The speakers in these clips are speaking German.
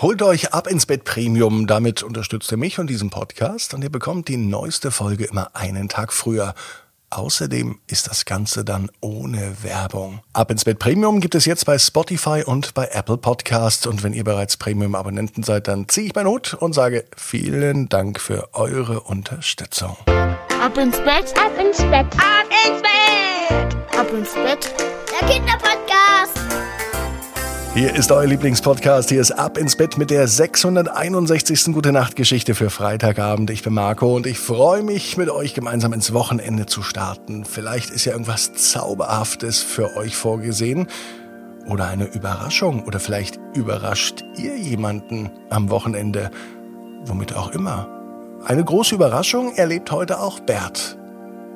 Holt euch ab ins Bett Premium, damit unterstützt ihr mich und diesen Podcast und ihr bekommt die neueste Folge immer einen Tag früher. Außerdem ist das Ganze dann ohne Werbung. Ab ins Bett Premium gibt es jetzt bei Spotify und bei Apple Podcasts. Und wenn ihr bereits Premium-Abonnenten seid, dann ziehe ich meinen Hut und sage vielen Dank für eure Unterstützung. Ab ins Bett, ab ins Bett, ab ins Bett, ab ins Bett, der Kinderpodcast. Hier ist euer Lieblingspodcast. Hier ist Ab ins Bett mit der 661. Gute Nacht Geschichte für Freitagabend. Ich bin Marco und ich freue mich, mit euch gemeinsam ins Wochenende zu starten. Vielleicht ist ja irgendwas Zauberhaftes für euch vorgesehen oder eine Überraschung oder vielleicht überrascht ihr jemanden am Wochenende, womit auch immer. Eine große Überraschung erlebt heute auch Bert.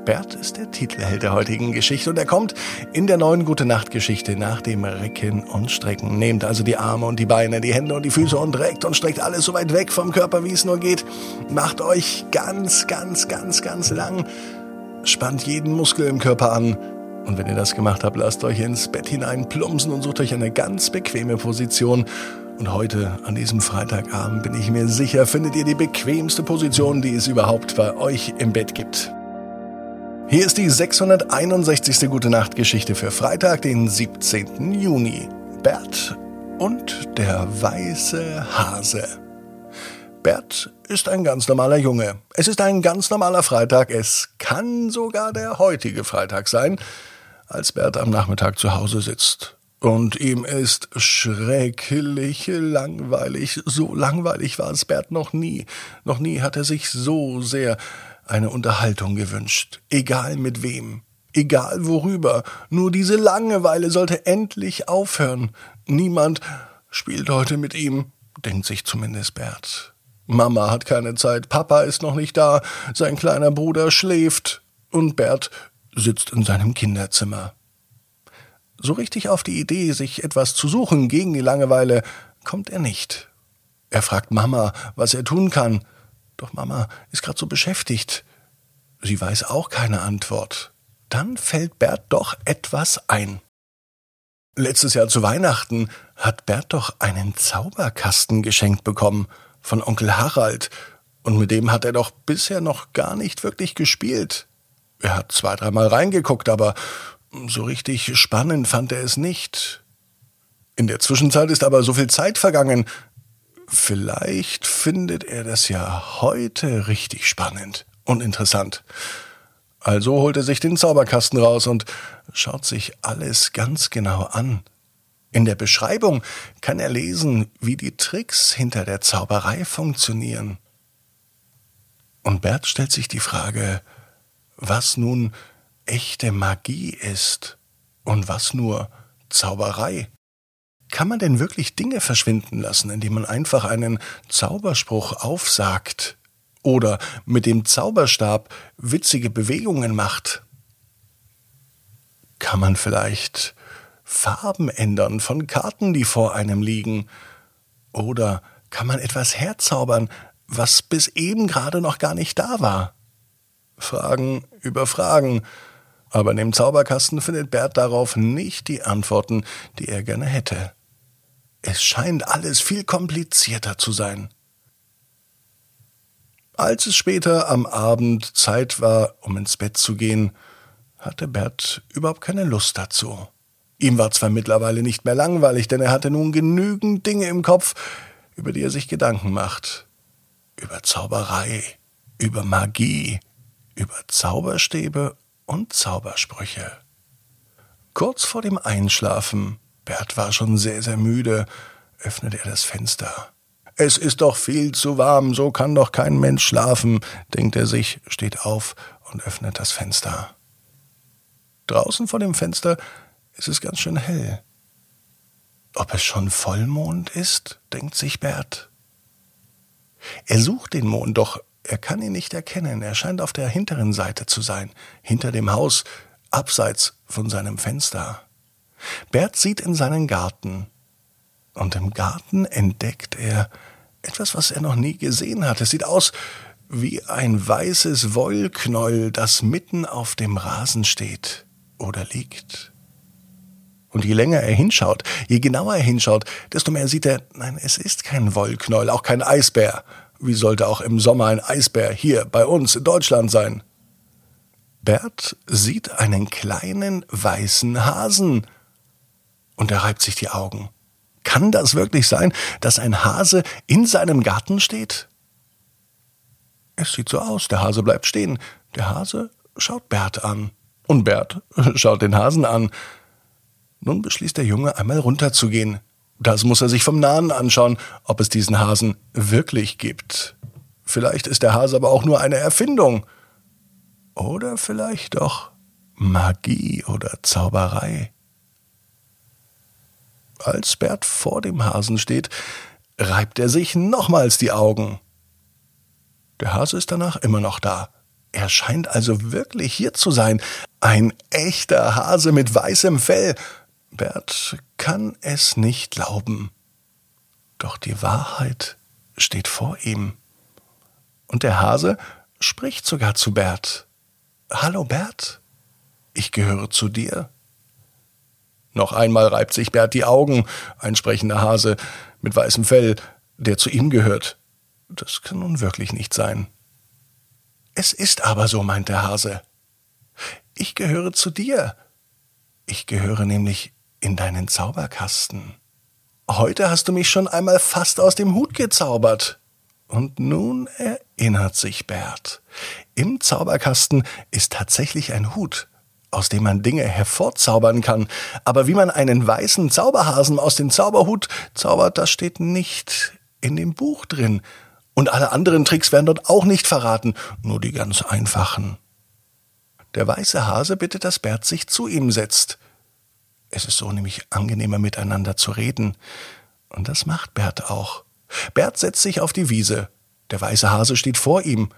Bert ist der Titelheld der heutigen Geschichte und er kommt in der neuen Gute Nacht Geschichte nach dem Recken und Strecken. Nehmt also die Arme und die Beine, die Hände und die Füße und reckt und streckt alles so weit weg vom Körper, wie es nur geht. Macht euch ganz, ganz, ganz, ganz lang. Spannt jeden Muskel im Körper an. Und wenn ihr das gemacht habt, lasst euch ins Bett hinein plumpsen und sucht euch eine ganz bequeme Position. Und heute, an diesem Freitagabend, bin ich mir sicher, findet ihr die bequemste Position, die es überhaupt bei euch im Bett gibt. Hier ist die 661. Gute Nacht Geschichte für Freitag, den 17. Juni. Bert und der weiße Hase. Bert ist ein ganz normaler Junge. Es ist ein ganz normaler Freitag. Es kann sogar der heutige Freitag sein, als Bert am Nachmittag zu Hause sitzt. Und ihm ist schrecklich langweilig. So langweilig war es Bert noch nie. Noch nie hat er sich so sehr eine Unterhaltung gewünscht, egal mit wem, egal worüber, nur diese Langeweile sollte endlich aufhören. Niemand spielt heute mit ihm, denkt sich zumindest Bert. Mama hat keine Zeit, Papa ist noch nicht da, sein kleiner Bruder schläft und Bert sitzt in seinem Kinderzimmer. So richtig auf die Idee, sich etwas zu suchen gegen die Langeweile, kommt er nicht. Er fragt Mama, was er tun kann, doch Mama ist gerade so beschäftigt. Sie weiß auch keine Antwort. Dann fällt Bert doch etwas ein. Letztes Jahr zu Weihnachten hat Bert doch einen Zauberkasten geschenkt bekommen von Onkel Harald, und mit dem hat er doch bisher noch gar nicht wirklich gespielt. Er hat zwei, dreimal reingeguckt, aber so richtig spannend fand er es nicht. In der Zwischenzeit ist aber so viel Zeit vergangen, Vielleicht findet er das ja heute richtig spannend und interessant. Also holt er sich den Zauberkasten raus und schaut sich alles ganz genau an. In der Beschreibung kann er lesen, wie die Tricks hinter der Zauberei funktionieren. Und Bert stellt sich die Frage, was nun echte Magie ist und was nur Zauberei. Kann man denn wirklich Dinge verschwinden lassen, indem man einfach einen Zauberspruch aufsagt oder mit dem Zauberstab witzige Bewegungen macht? Kann man vielleicht Farben ändern von Karten, die vor einem liegen? Oder kann man etwas herzaubern, was bis eben gerade noch gar nicht da war? Fragen über Fragen, aber in dem Zauberkasten findet Bert darauf nicht die Antworten, die er gerne hätte. Es scheint alles viel komplizierter zu sein. Als es später am Abend Zeit war, um ins Bett zu gehen, hatte Bert überhaupt keine Lust dazu. Ihm war zwar mittlerweile nicht mehr langweilig, denn er hatte nun genügend Dinge im Kopf, über die er sich Gedanken macht. Über Zauberei, über Magie, über Zauberstäbe und Zaubersprüche. Kurz vor dem Einschlafen Bert war schon sehr, sehr müde, öffnete er das Fenster. Es ist doch viel zu warm, so kann doch kein Mensch schlafen, denkt er sich, steht auf und öffnet das Fenster. Draußen vor dem Fenster ist es ganz schön hell. Ob es schon Vollmond ist, denkt sich Bert. Er sucht den Mond, doch er kann ihn nicht erkennen. Er scheint auf der hinteren Seite zu sein, hinter dem Haus, abseits von seinem Fenster. Bert sieht in seinen Garten, und im Garten entdeckt er etwas, was er noch nie gesehen hat. Es sieht aus wie ein weißes Wollknäuel, das mitten auf dem Rasen steht oder liegt. Und je länger er hinschaut, je genauer er hinschaut, desto mehr sieht er, nein, es ist kein Wollknäuel, auch kein Eisbär. Wie sollte auch im Sommer ein Eisbär hier bei uns in Deutschland sein? Bert sieht einen kleinen weißen Hasen. Und er reibt sich die Augen. Kann das wirklich sein, dass ein Hase in seinem Garten steht? Es sieht so aus, der Hase bleibt stehen. Der Hase schaut Bert an. Und Bert schaut den Hasen an. Nun beschließt der Junge, einmal runterzugehen. Das muss er sich vom Nahen anschauen, ob es diesen Hasen wirklich gibt. Vielleicht ist der Hase aber auch nur eine Erfindung. Oder vielleicht doch Magie oder Zauberei. Als Bert vor dem Hasen steht, reibt er sich nochmals die Augen. Der Hase ist danach immer noch da. Er scheint also wirklich hier zu sein. Ein echter Hase mit weißem Fell Bert kann es nicht glauben. Doch die Wahrheit steht vor ihm. Und der Hase spricht sogar zu Bert. Hallo Bert, ich gehöre zu dir. Noch einmal reibt sich Bert die Augen, ein sprechender Hase mit weißem Fell, der zu ihm gehört. Das kann nun wirklich nicht sein. Es ist aber so, meint der Hase. Ich gehöre zu dir. Ich gehöre nämlich in deinen Zauberkasten. Heute hast du mich schon einmal fast aus dem Hut gezaubert. Und nun erinnert sich Bert. Im Zauberkasten ist tatsächlich ein Hut, aus dem man Dinge hervorzaubern kann. Aber wie man einen weißen Zauberhasen aus dem Zauberhut zaubert, das steht nicht in dem Buch drin. Und alle anderen Tricks werden dort auch nicht verraten, nur die ganz einfachen. Der weiße Hase bittet, dass Bert sich zu ihm setzt. Es ist so nämlich angenehmer miteinander zu reden. Und das macht Bert auch. Bert setzt sich auf die Wiese. Der weiße Hase steht vor ihm.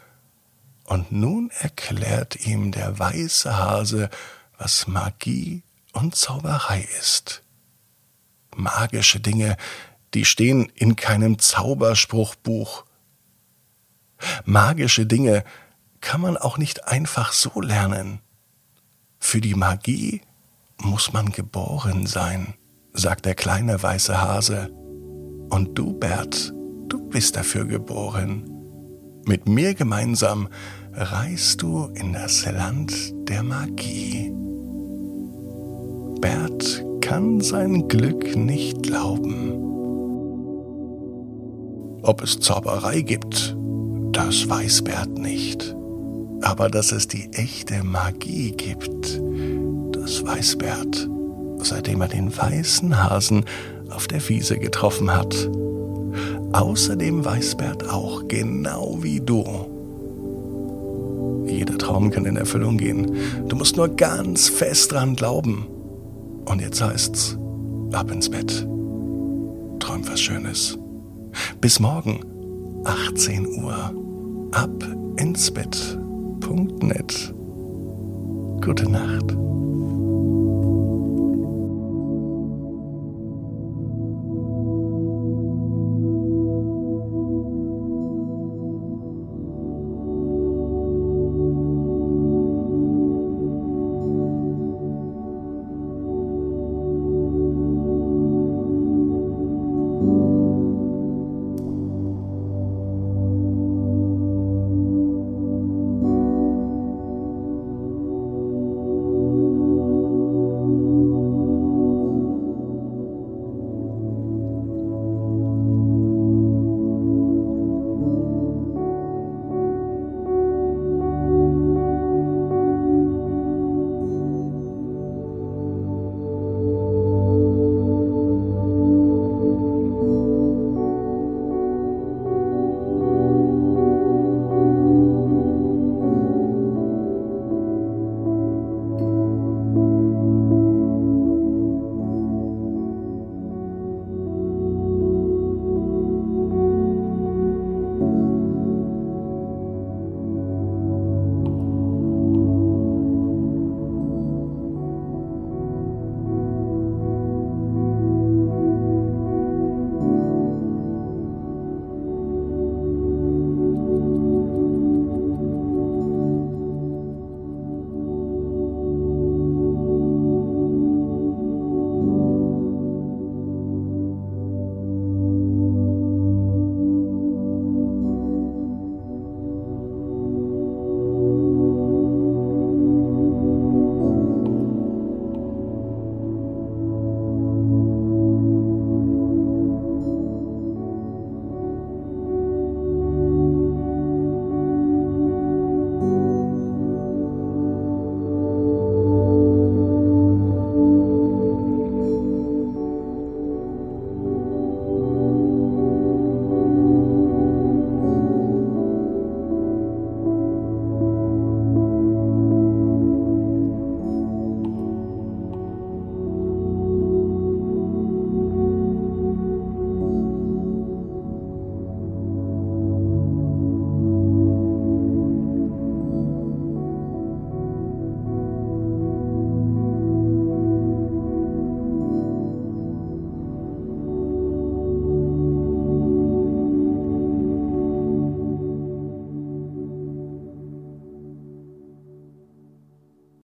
Und nun erklärt ihm der weiße Hase, was Magie und Zauberei ist. Magische Dinge, die stehen in keinem Zauberspruchbuch. Magische Dinge kann man auch nicht einfach so lernen. Für die Magie muss man geboren sein, sagt der kleine weiße Hase. Und du, Bert, du bist dafür geboren. Mit mir gemeinsam reist du in das Land der Magie. Bert kann sein Glück nicht glauben. Ob es Zauberei gibt, das weiß Bert nicht. Aber dass es die echte Magie gibt, das weiß Bert, seitdem er den weißen Hasen auf der Wiese getroffen hat. Außerdem weiß Bert auch, genau wie du, jeder Traum kann in Erfüllung gehen. Du musst nur ganz fest dran glauben. Und jetzt heißt's, ab ins Bett. Träum was Schönes. Bis morgen, 18 Uhr. Ab ins Bett.net. Gute Nacht.